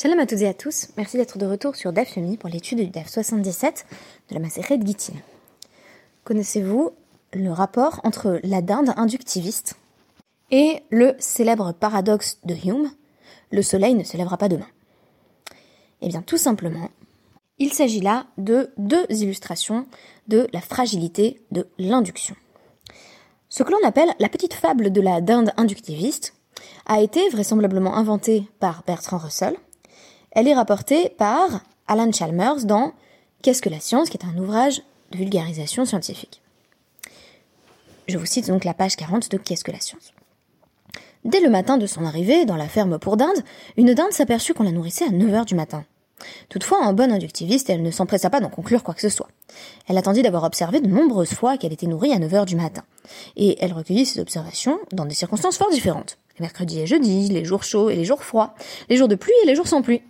Shalom à toutes et à tous, merci d'être de retour sur DAF pour l'étude du DAF 77 de la Maseret de Gittin. Connaissez-vous le rapport entre la dinde inductiviste et le célèbre paradoxe de Hume, le soleil ne se lèvera pas demain? Eh bien tout simplement, il s'agit là de deux illustrations de la fragilité de l'induction. Ce que l'on appelle la petite fable de la dinde inductiviste a été vraisemblablement inventée par Bertrand Russell, elle est rapportée par Alan Chalmers dans Qu'est-ce que la science qui est un ouvrage de vulgarisation scientifique. Je vous cite donc la page 40 de Qu'est-ce que la science? Dès le matin de son arrivée dans la ferme pour dinde, une dinde s'aperçut qu'on la nourrissait à 9 heures du matin. Toutefois, en bonne inductiviste, elle ne s'empressa pas d'en conclure quoi que ce soit. Elle attendit d'avoir observé de nombreuses fois qu'elle était nourrie à 9 heures du matin. Et elle recueillit ses observations dans des circonstances fort différentes. Les mercredis et jeudis, les jours chauds et les jours froids, les jours de pluie et les jours sans pluie.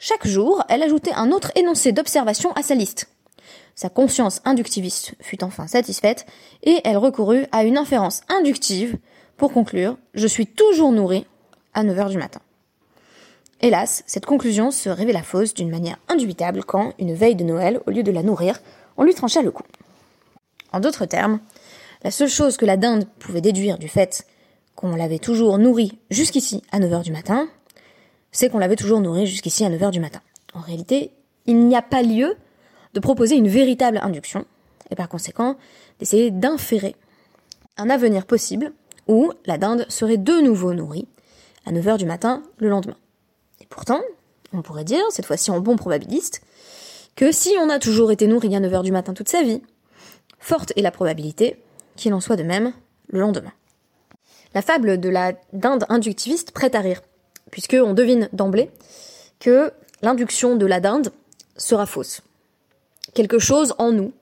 Chaque jour, elle ajoutait un autre énoncé d'observation à sa liste. Sa conscience inductiviste fut enfin satisfaite, et elle recourut à une inférence inductive pour conclure Je suis toujours nourrie à 9 heures du matin. Hélas, cette conclusion se révéla fausse d'une manière indubitable quand, une veille de Noël, au lieu de la nourrir, on lui trancha le cou. En d'autres termes, la seule chose que la dinde pouvait déduire du fait qu'on l'avait toujours nourrie jusqu'ici à 9 heures du matin, c'est qu'on l'avait toujours nourri jusqu'ici à 9h du matin. En réalité, il n'y a pas lieu de proposer une véritable induction, et par conséquent, d'essayer d'inférer un avenir possible où la dinde serait de nouveau nourrie à 9h du matin le lendemain. Et pourtant, on pourrait dire, cette fois-ci en bon probabiliste, que si on a toujours été nourri à 9h du matin toute sa vie, forte est la probabilité qu'il en soit de même le lendemain. La fable de la dinde inductiviste prête à rire puisqu'on devine d'emblée que l'induction de la dinde sera fausse. Quelque chose en nous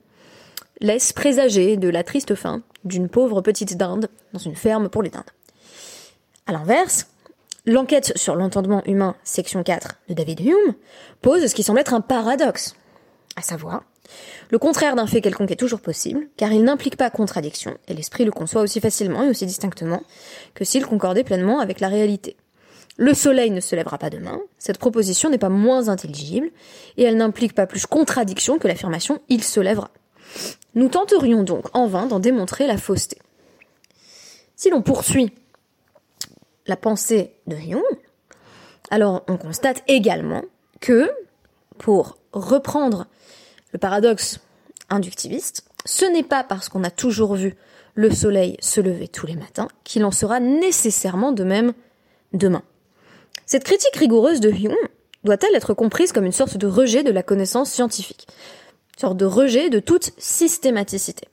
laisse présager de la triste fin d'une pauvre petite dinde dans une ferme pour les dindes. À l'inverse, l'enquête sur l'entendement humain, section 4 de David Hume, pose ce qui semble être un paradoxe, à savoir, le contraire d'un fait quelconque est toujours possible, car il n'implique pas contradiction, et l'esprit le conçoit aussi facilement et aussi distinctement que s'il concordait pleinement avec la réalité. Le soleil ne se lèvera pas demain. Cette proposition n'est pas moins intelligible et elle n'implique pas plus contradiction que l'affirmation il se lèvera. Nous tenterions donc en vain d'en démontrer la fausseté. Si l'on poursuit la pensée de Hume, alors on constate également que, pour reprendre le paradoxe inductiviste, ce n'est pas parce qu'on a toujours vu le soleil se lever tous les matins qu'il en sera nécessairement de même demain. Cette critique rigoureuse de Hume doit-elle être comprise comme une sorte de rejet de la connaissance scientifique, une sorte de rejet de toute systématicité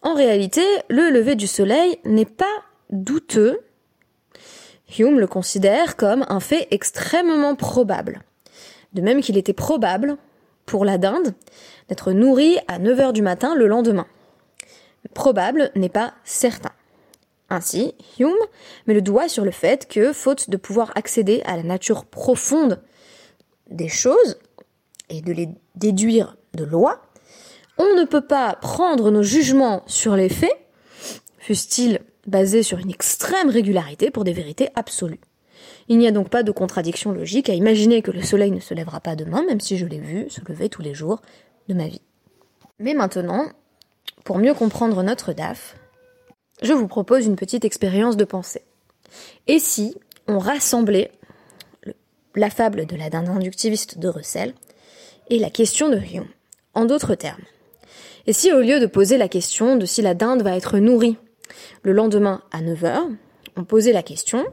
En réalité, le lever du soleil n'est pas douteux. Hume le considère comme un fait extrêmement probable. De même qu'il était probable, pour la dinde, d'être nourrie à 9 heures du matin le lendemain. Probable n'est pas certain. Ainsi, Hume met le doigt sur le fait que, faute de pouvoir accéder à la nature profonde des choses et de les déduire de loi, on ne peut pas prendre nos jugements sur les faits, fussent-ils basés sur une extrême régularité, pour des vérités absolues. Il n'y a donc pas de contradiction logique à imaginer que le soleil ne se lèvera pas demain, même si je l'ai vu se lever tous les jours de ma vie. Mais maintenant, pour mieux comprendre notre DAF, je vous propose une petite expérience de pensée. Et si on rassemblait la fable de la dinde inductiviste de Russell et la question de Hume, en d'autres termes? Et si au lieu de poser la question de si la dinde va être nourrie le lendemain à 9h, on posait la question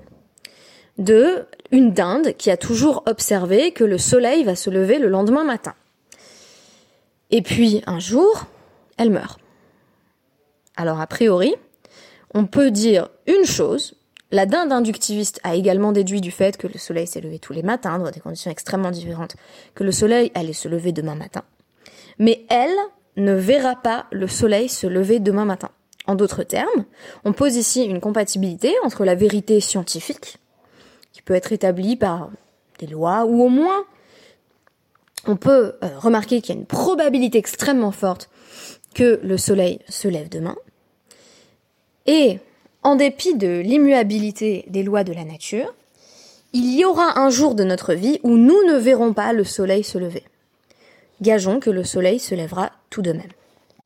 de une dinde qui a toujours observé que le soleil va se lever le lendemain matin. Et puis un jour, elle meurt. Alors a priori, on peut dire une chose. La dinde inductiviste a également déduit du fait que le soleil s'est levé tous les matins, dans des conditions extrêmement différentes, que le soleil allait se lever demain matin. Mais elle ne verra pas le soleil se lever demain matin. En d'autres termes, on pose ici une compatibilité entre la vérité scientifique, qui peut être établie par des lois, ou au moins on peut euh, remarquer qu'il y a une probabilité extrêmement forte que le soleil se lève demain, et, en dépit de l'immuabilité des lois de la nature, il y aura un jour de notre vie où nous ne verrons pas le soleil se lever. Gageons que le soleil se lèvera tout de même.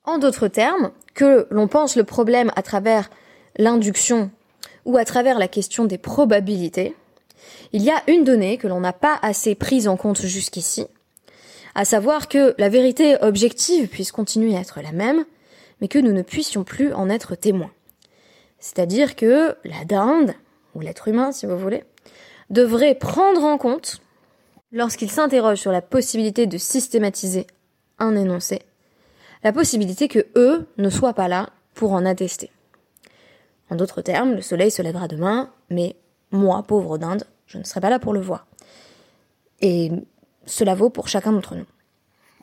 En d'autres termes, que l'on pense le problème à travers l'induction ou à travers la question des probabilités, il y a une donnée que l'on n'a pas assez prise en compte jusqu'ici, à savoir que la vérité objective puisse continuer à être la même, mais que nous ne puissions plus en être témoins. C'est-à-dire que la dinde, ou l'être humain si vous voulez, devrait prendre en compte, lorsqu'il s'interroge sur la possibilité de systématiser un énoncé, la possibilité que eux ne soient pas là pour en attester. En d'autres termes, le soleil se lèvera demain, mais moi, pauvre d'Inde, je ne serai pas là pour le voir. Et cela vaut pour chacun d'entre nous.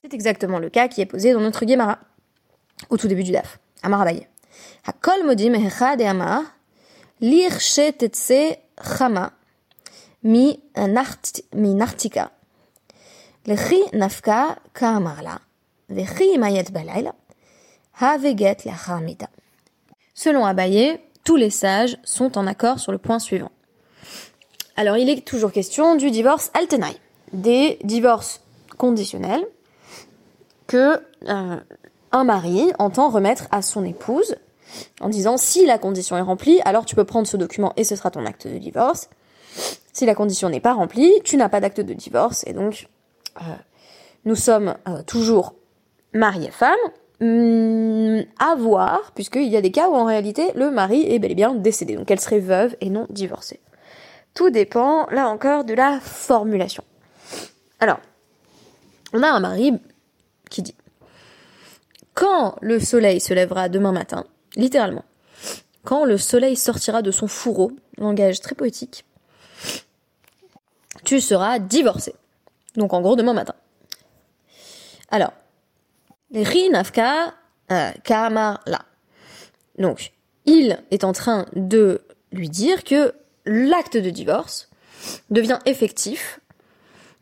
C'est exactement le cas qui est posé dans notre Gemara, au tout début du DAF, Selon Abaye, tous les sages sont en accord sur le point suivant. Alors, il est toujours question du divorce altenai, des divorces conditionnels que euh, un mari entend remettre à son épouse en disant si la condition est remplie, alors tu peux prendre ce document et ce sera ton acte de divorce. Si la condition n'est pas remplie, tu n'as pas d'acte de divorce et donc euh, nous sommes euh, toujours mari et femme. Hum, à voir, puisqu'il y a des cas où en réalité le mari est bel et bien décédé, donc elle serait veuve et non divorcée. Tout dépend, là encore, de la formulation. Alors, on a un mari qui dit Quand le soleil se lèvera demain matin, littéralement, quand le soleil sortira de son fourreau, langage très poétique, tu seras divorcé. Donc en gros demain matin. Alors, Rinafka euh, Kamar la. Donc, il est en train de lui dire que l'acte de divorce devient effectif,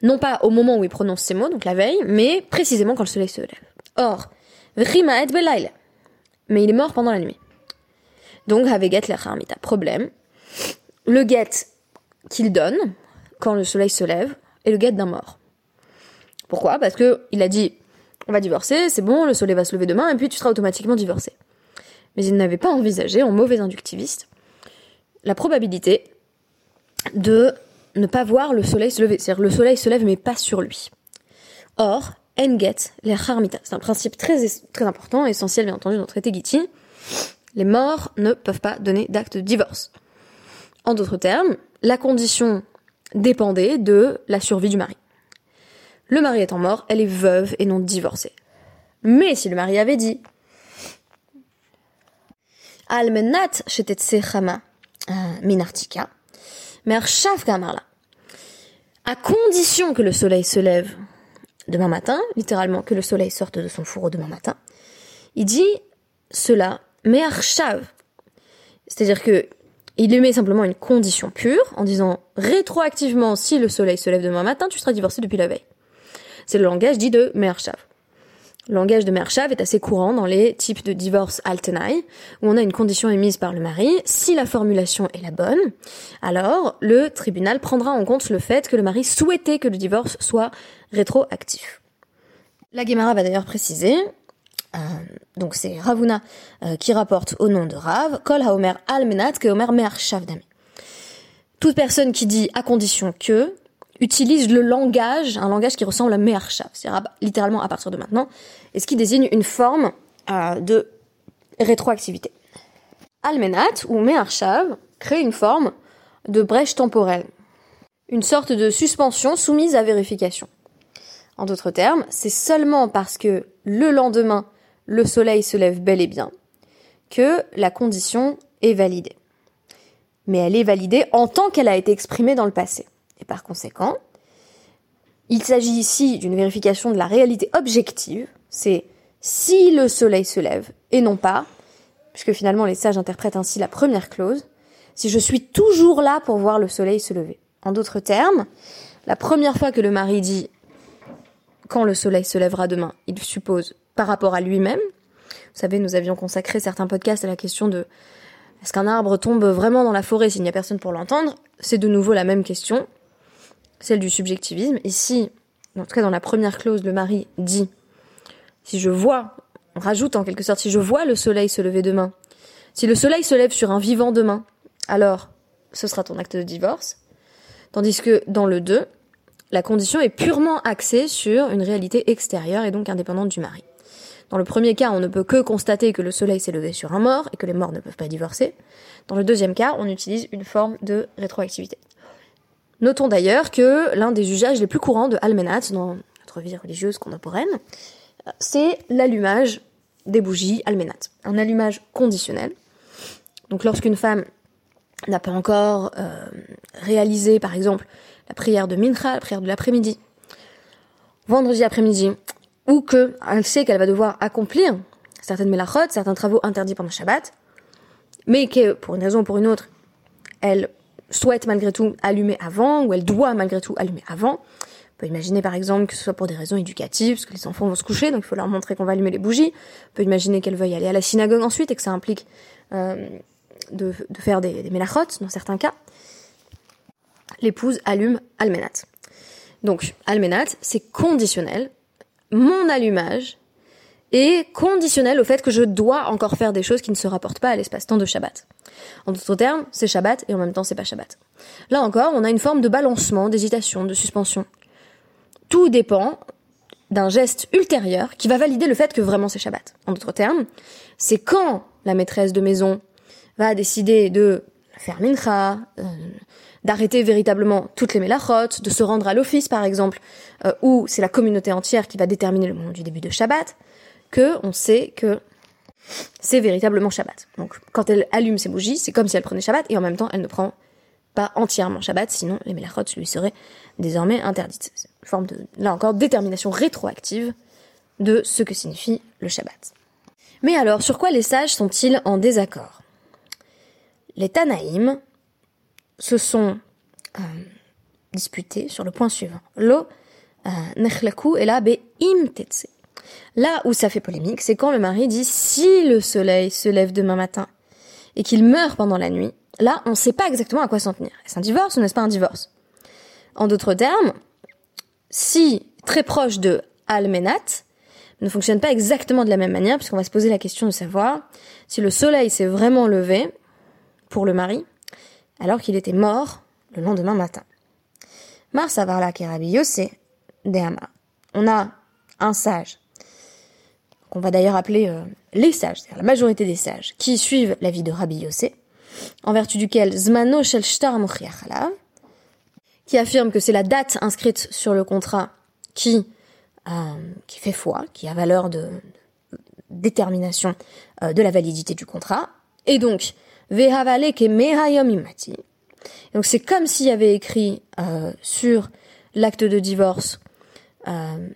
non pas au moment où il prononce ces mots, donc la veille, mais précisément quand le soleil se lève. Or, mais il est mort pendant la nuit. Donc, Haveget l'Acharmita. Problème, le guet qu'il donne quand le soleil se lève est le guet d'un mort. Pourquoi? Parce que il a dit on va divorcer, c'est bon, le soleil va se lever demain, et puis tu seras automatiquement divorcé. Mais il n'avait pas envisagé, en mauvais inductiviste, la probabilité de ne pas voir le soleil se lever. C'est-à-dire le soleil se lève mais pas sur lui. Or, enget, les c'est un principe très, très important, essentiel bien entendu dans le traité Gitin. Les morts ne peuvent pas donner d'acte de divorce. En d'autres termes, la condition dépendait de la survie du mari. Le mari étant mort, elle est veuve et non divorcée. Mais si le mari avait dit Almenat chama euh, minartika, là, à condition que le soleil se lève demain matin, littéralement que le soleil sorte de son fourreau demain matin, il dit cela, mais C'est-à-dire que il met simplement une condition pure en disant rétroactivement si le soleil se lève demain matin, tu seras divorcé depuis la veille. C'est le langage dit de Mershav. Le langage de Mershav est assez courant dans les types de divorce altenai, où on a une condition émise par le mari. Si la formulation est la bonne, alors le tribunal prendra en compte le fait que le mari souhaitait que le divorce soit rétroactif. La Gemara va d'ailleurs préciser, euh, donc c'est Ravuna euh, qui rapporte au nom de Rav, Kol Haomer Almenat que Omer Mershav Toute personne qui dit à condition que utilise le langage, un langage qui ressemble à Me'arshav, c'est-à-dire littéralement à partir de maintenant, et ce qui désigne une forme euh, de rétroactivité. Almenat ou Me'arshav crée une forme de brèche temporelle, une sorte de suspension soumise à vérification. En d'autres termes, c'est seulement parce que le lendemain, le soleil se lève bel et bien que la condition est validée. Mais elle est validée en tant qu'elle a été exprimée dans le passé. Et par conséquent, il s'agit ici d'une vérification de la réalité objective, c'est si le soleil se lève, et non pas, puisque finalement les sages interprètent ainsi la première clause, si je suis toujours là pour voir le soleil se lever. En d'autres termes, la première fois que le mari dit quand le soleil se lèvera demain, il suppose par rapport à lui-même. Vous savez, nous avions consacré certains podcasts à la question de Est-ce qu'un arbre tombe vraiment dans la forêt s'il n'y a personne pour l'entendre? C'est de nouveau la même question, celle du subjectivisme. Ici, en tout cas dans la première clause, le mari dit si je vois, on rajoute en quelque sorte, si je vois le soleil se lever demain, si le soleil se lève sur un vivant demain, alors ce sera ton acte de divorce. Tandis que dans le 2, la condition est purement axée sur une réalité extérieure et donc indépendante du mari. Dans le premier cas, on ne peut que constater que le soleil s'est levé sur un mort et que les morts ne peuvent pas divorcer. Dans le deuxième cas, on utilise une forme de rétroactivité. Notons d'ailleurs que l'un des usages les plus courants de Almenat dans notre vie religieuse contemporaine, c'est l'allumage des bougies Almenat. Un allumage conditionnel. Donc lorsqu'une femme n'a pas encore euh, réalisé, par exemple, la prière de Mincha, la prière de l'après-midi, vendredi après-midi, ou que elle sait qu'elle va devoir accomplir certaines mélachot, certains travaux interdits pendant Shabbat, mais que pour une raison ou pour une autre, elle souhaite malgré tout allumer avant, ou elle doit malgré tout allumer avant. On peut imaginer par exemple que ce soit pour des raisons éducatives, parce que les enfants vont se coucher, donc il faut leur montrer qu'on va allumer les bougies. On peut imaginer qu'elle veuille aller à la synagogue ensuite et que ça implique euh, de, faire des, des dans certains cas. L'épouse allume almenat. Donc almenat, c'est conditionnel, mon allumage est conditionnel au fait que je dois encore faire des choses qui ne se rapportent pas à l'espace-temps de Shabbat. En d'autres termes, c'est Shabbat et en même temps c'est pas Shabbat. Là encore, on a une forme de balancement, d'hésitation, de suspension. Tout dépend d'un geste ultérieur qui va valider le fait que vraiment c'est Shabbat. En d'autres termes, c'est quand la maîtresse de maison va décider de faire mincha, euh, d'arrêter véritablement toutes les mélachotes, de se rendre à l'office par exemple, euh, où c'est la communauté entière qui va déterminer le moment du début de Shabbat, que on sait que c'est véritablement Shabbat. Donc quand elle allume ses bougies, c'est comme si elle prenait Shabbat et en même temps elle ne prend pas entièrement Shabbat, sinon les mélachotes lui seraient désormais interdites. Forme de, là encore, détermination rétroactive de ce que signifie le Shabbat. Mais alors, sur quoi les sages sont-ils en désaccord? Les Tanaïm se sont euh, disputés sur le point suivant. Lo euh, nechlaku et la be. Là où ça fait polémique, c'est quand le mari dit si le soleil se lève demain matin et qu'il meurt pendant la nuit, là on ne sait pas exactement à quoi s'en tenir. Est-ce un divorce ou n'est-ce pas un divorce? En d'autres termes, si très proche de almenat, ne fonctionne pas exactement de la même manière, puisqu'on va se poser la question de savoir si le soleil s'est vraiment levé pour le mari, alors qu'il était mort le lendemain matin. Mar Savarla Kerabi de Dehama. On a un sage, qu'on va d'ailleurs appeler euh, les sages, c'est-à-dire la majorité des sages, qui suivent l'avis de Rabbi Yossé, en vertu duquel Zmano Shel Shtar qui affirme que c'est la date inscrite sur le contrat qui, euh, qui fait foi, qui a valeur de, détermination euh, de la validité du contrat, et donc donc c'est comme s'il y avait écrit euh, sur l'acte de divorce euh,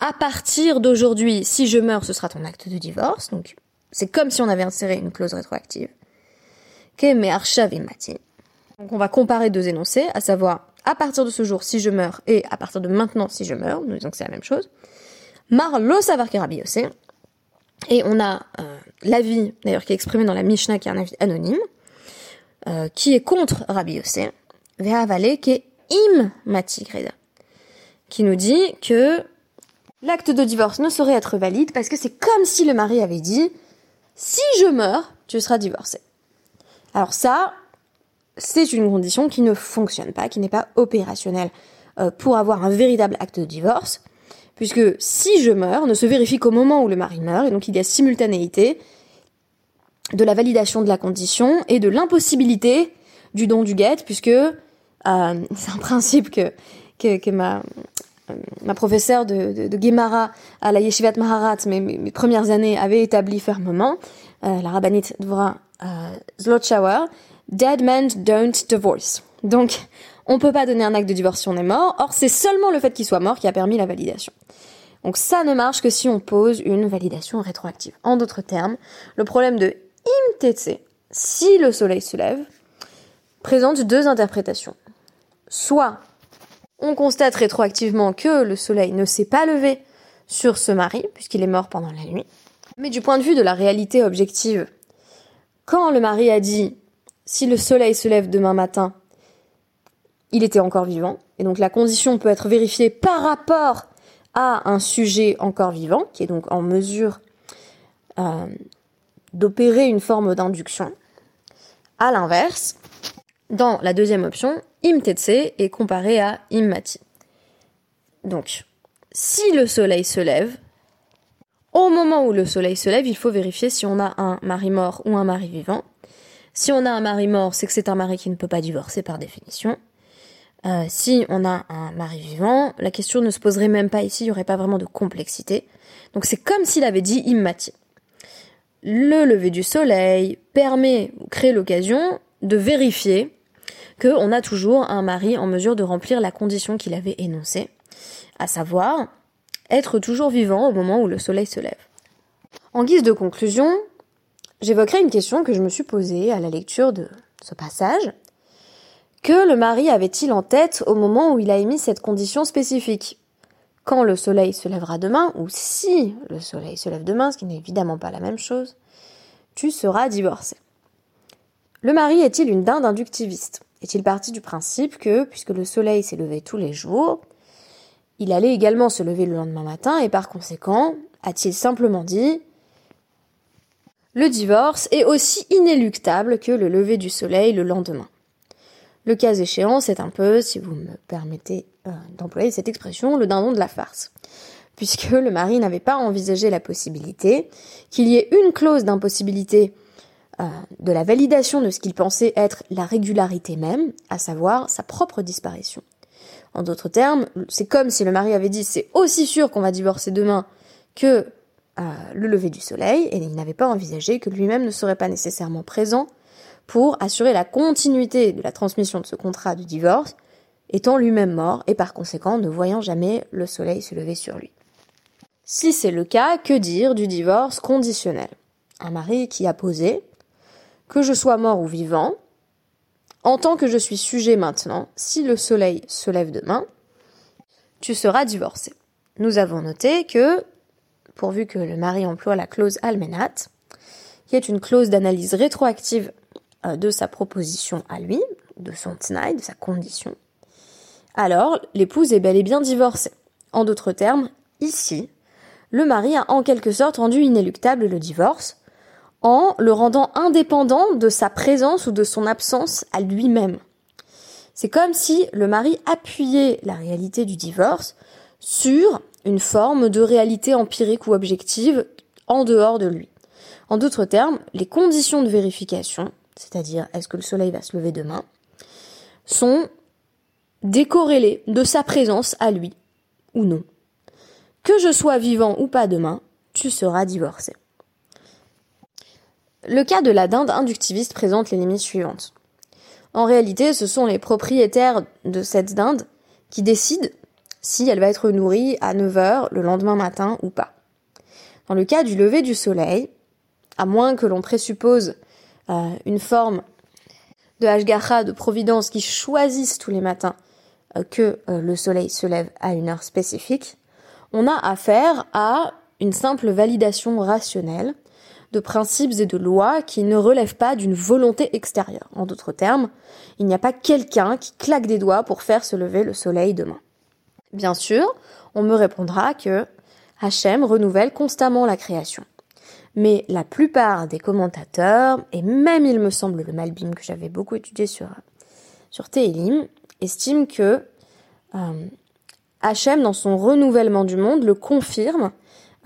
à partir d'aujourd'hui, si je meurs, ce sera ton acte de divorce. Donc c'est comme si on avait inséré une clause rétroactive. Donc on va comparer deux énoncés, à savoir à partir de ce jour si je meurs et à partir de maintenant si je meurs. Nous disons que c'est la même chose. Mar lo savar et on a euh, l'avis, d'ailleurs, qui est exprimé dans la Mishnah, qui est un avis anonyme, euh, qui est contre Rabbi Yossé, qui est im qui nous dit que l'acte de divorce ne saurait être valide parce que c'est comme si le mari avait dit si je meurs, tu seras divorcé. Alors ça, c'est une condition qui ne fonctionne pas, qui n'est pas opérationnelle euh, pour avoir un véritable acte de divorce puisque si je meurs ne se vérifie qu'au moment où le mari meurt, et donc il y a simultanéité de la validation de la condition et de l'impossibilité du don du guet, puisque euh, c'est un principe que, ma, ma professeure de, de, Gemara à la Yeshivat Maharat, mes, premières années, avait établi fermement, euh, la rabbinite Dvora euh, Dead men don't divorce. Donc, on peut pas donner un acte de divorce si on est mort. Or, c'est seulement le fait qu'il soit mort qui a permis la validation. Donc ça ne marche que si on pose une validation rétroactive. En d'autres termes, le problème de imtetse, si le soleil se lève, présente deux interprétations. Soit on constate rétroactivement que le soleil ne s'est pas levé sur ce mari, puisqu'il est mort pendant la nuit. Mais du point de vue de la réalité objective, quand le mari a dit si le soleil se lève demain matin, il était encore vivant. Et donc la condition peut être vérifiée par rapport à un sujet encore vivant, qui est donc en mesure euh, d'opérer une forme d'induction. À l'inverse, dans la deuxième option, imtetse est comparé à immati. Donc, si le soleil se lève, au moment où le soleil se lève, il faut vérifier si on a un mari mort ou un mari vivant. Si on a un mari mort, c'est que c'est un mari qui ne peut pas divorcer par définition. Euh, si on a un mari vivant, la question ne se poserait même pas ici, il n'y aurait pas vraiment de complexité. Donc c'est comme s'il avait dit immati. Le lever du soleil permet ou crée l'occasion de vérifier qu'on a toujours un mari en mesure de remplir la condition qu'il avait énoncée, à savoir être toujours vivant au moment où le soleil se lève. En guise de conclusion, j'évoquerai une question que je me suis posée à la lecture de ce passage. Que le mari avait-il en tête au moment où il a émis cette condition spécifique? Quand le soleil se lèvera demain, ou si le soleil se lève demain, ce qui n'est évidemment pas la même chose, tu seras divorcé. Le mari est-il une dinde inductiviste? Est-il parti du principe que, puisque le soleil s'est levé tous les jours, il allait également se lever le lendemain matin et par conséquent, a-t-il simplement dit le divorce est aussi inéluctable que le lever du soleil le lendemain. Le cas échéant, c'est un peu, si vous me permettez euh, d'employer cette expression, le dindon de la farce. Puisque le mari n'avait pas envisagé la possibilité qu'il y ait une clause d'impossibilité euh, de la validation de ce qu'il pensait être la régularité même, à savoir sa propre disparition. En d'autres termes, c'est comme si le mari avait dit c'est aussi sûr qu'on va divorcer demain que euh, le lever du soleil, et il n'avait pas envisagé que lui-même ne serait pas nécessairement présent pour assurer la continuité de la transmission de ce contrat de divorce, étant lui-même mort et par conséquent ne voyant jamais le soleil se lever sur lui. Si c'est le cas, que dire du divorce conditionnel? Un mari qui a posé que je sois mort ou vivant, en tant que je suis sujet maintenant, si le soleil se lève demain, tu seras divorcé. Nous avons noté que, pourvu que le mari emploie la clause almenat, qui est une clause d'analyse rétroactive euh, de sa proposition à lui, de son tnaï, de sa condition, alors l'épouse est bel et bien divorcée. En d'autres termes, ici, le mari a en quelque sorte rendu inéluctable le divorce en le rendant indépendant de sa présence ou de son absence à lui-même. C'est comme si le mari appuyait la réalité du divorce sur une forme de réalité empirique ou objective en dehors de lui. En d'autres termes, les conditions de vérification c'est-à-dire est-ce que le soleil va se lever demain, sont décorrélés de sa présence à lui, ou non. Que je sois vivant ou pas demain, tu seras divorcé. Le cas de la dinde inductiviste présente les limites suivantes. En réalité, ce sont les propriétaires de cette dinde qui décident si elle va être nourrie à 9h le lendemain matin ou pas. Dans le cas du lever du soleil, à moins que l'on présuppose une forme de Hashgacha, de providence, qui choisissent tous les matins euh, que euh, le soleil se lève à une heure spécifique, on a affaire à une simple validation rationnelle de principes et de lois qui ne relèvent pas d'une volonté extérieure. En d'autres termes, il n'y a pas quelqu'un qui claque des doigts pour faire se lever le soleil demain. Bien sûr, on me répondra que Hachem renouvelle constamment la création mais la plupart des commentateurs, et même il me semble le Malbim que j'avais beaucoup étudié sur, sur Télim, estiment que euh, Hachem, dans son renouvellement du monde, le confirme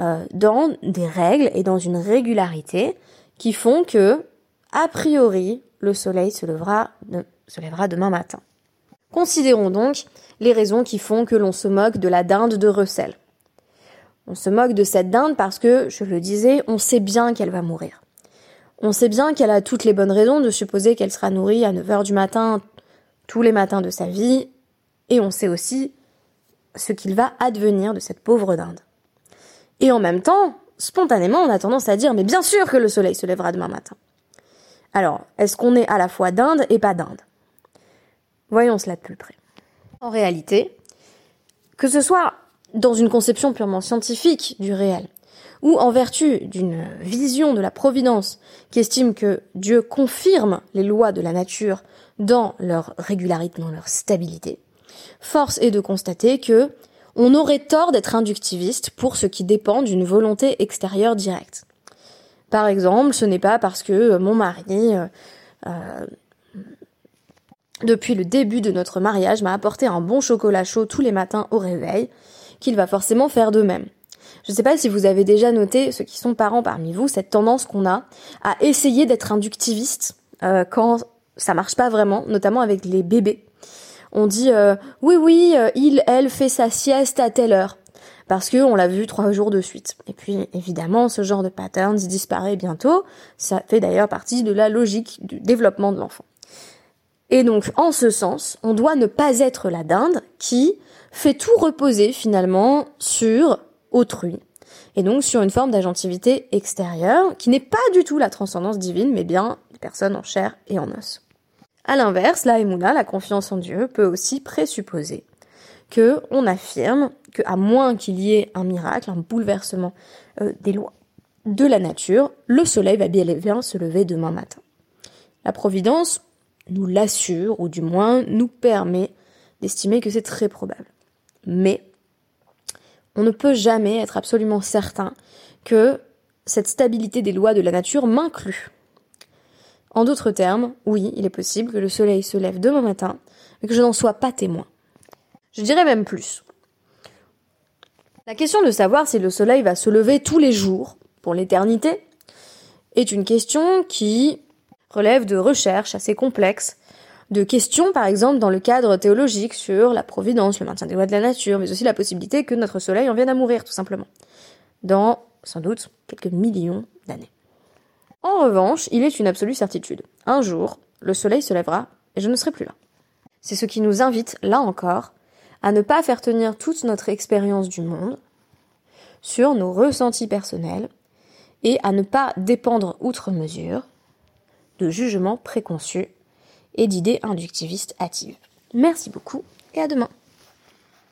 euh, dans des règles et dans une régularité qui font que, a priori, le soleil se lèvera, demain matin. Considérons donc les raisons qui font que l'on se moque de la dinde de recel. On se moque de cette dinde parce que, je le disais, on sait bien qu'elle va mourir. On sait bien qu'elle a toutes les bonnes raisons de supposer qu'elle sera nourrie à 9h du matin tous les matins de sa vie, et on sait aussi ce qu'il va advenir de cette pauvre dinde. Et en même temps, spontanément, on a tendance à dire, mais bien sûr que le soleil se lèvera demain matin. Alors, est-ce qu'on est à la fois dinde et pas dinde? Voyons cela de plus près. En réalité, que ce soit dans une conception purement scientifique du réel, ou en vertu d'une vision de la providence qui estime que Dieu confirme les lois de la nature dans leur régularité, dans leur stabilité, force est de constater que on aurait tort d'être inductiviste pour ce qui dépend d'une volonté extérieure directe. Par exemple, ce n'est pas parce que mon mari, euh, euh, depuis le début de notre mariage, m'a apporté un bon chocolat chaud tous les matins au réveil, qu'il va forcément faire de même. Je ne sais pas si vous avez déjà noté, ceux qui sont parents parmi vous, cette tendance qu'on a à essayer d'être inductiviste euh, quand ça marche pas vraiment, notamment avec les bébés. On dit euh, oui oui, euh, il elle fait sa sieste à telle heure parce que on l'a vu trois jours de suite. Et puis évidemment, ce genre de pattern disparaît bientôt. Ça fait d'ailleurs partie de la logique du développement de l'enfant. Et donc, en ce sens, on doit ne pas être la dinde qui fait tout reposer finalement sur autrui. Et donc sur une forme d'agentivité extérieure qui n'est pas du tout la transcendance divine, mais bien des personnes en chair et en os. À l'inverse, la la confiance en Dieu, peut aussi présupposer que on affirme que à moins qu'il y ait un miracle, un bouleversement euh, des lois de la nature, le soleil va bien se lever demain matin. La providence nous l'assure, ou du moins nous permet d'estimer que c'est très probable. Mais on ne peut jamais être absolument certain que cette stabilité des lois de la nature m'inclut. En d'autres termes, oui, il est possible que le soleil se lève demain matin, mais que je n'en sois pas témoin. Je dirais même plus. La question de savoir si le soleil va se lever tous les jours, pour l'éternité, est une question qui relève de recherches assez complexes de questions, par exemple, dans le cadre théologique sur la providence, le maintien des lois de la nature, mais aussi la possibilité que notre soleil en vienne à mourir, tout simplement. Dans, sans doute, quelques millions d'années. En revanche, il est une absolue certitude. Un jour, le soleil se lèvera et je ne serai plus là. C'est ce qui nous invite, là encore, à ne pas faire tenir toute notre expérience du monde sur nos ressentis personnels et à ne pas dépendre outre mesure de jugements préconçus et d'idées inductivistes hâtives. Merci beaucoup et à demain.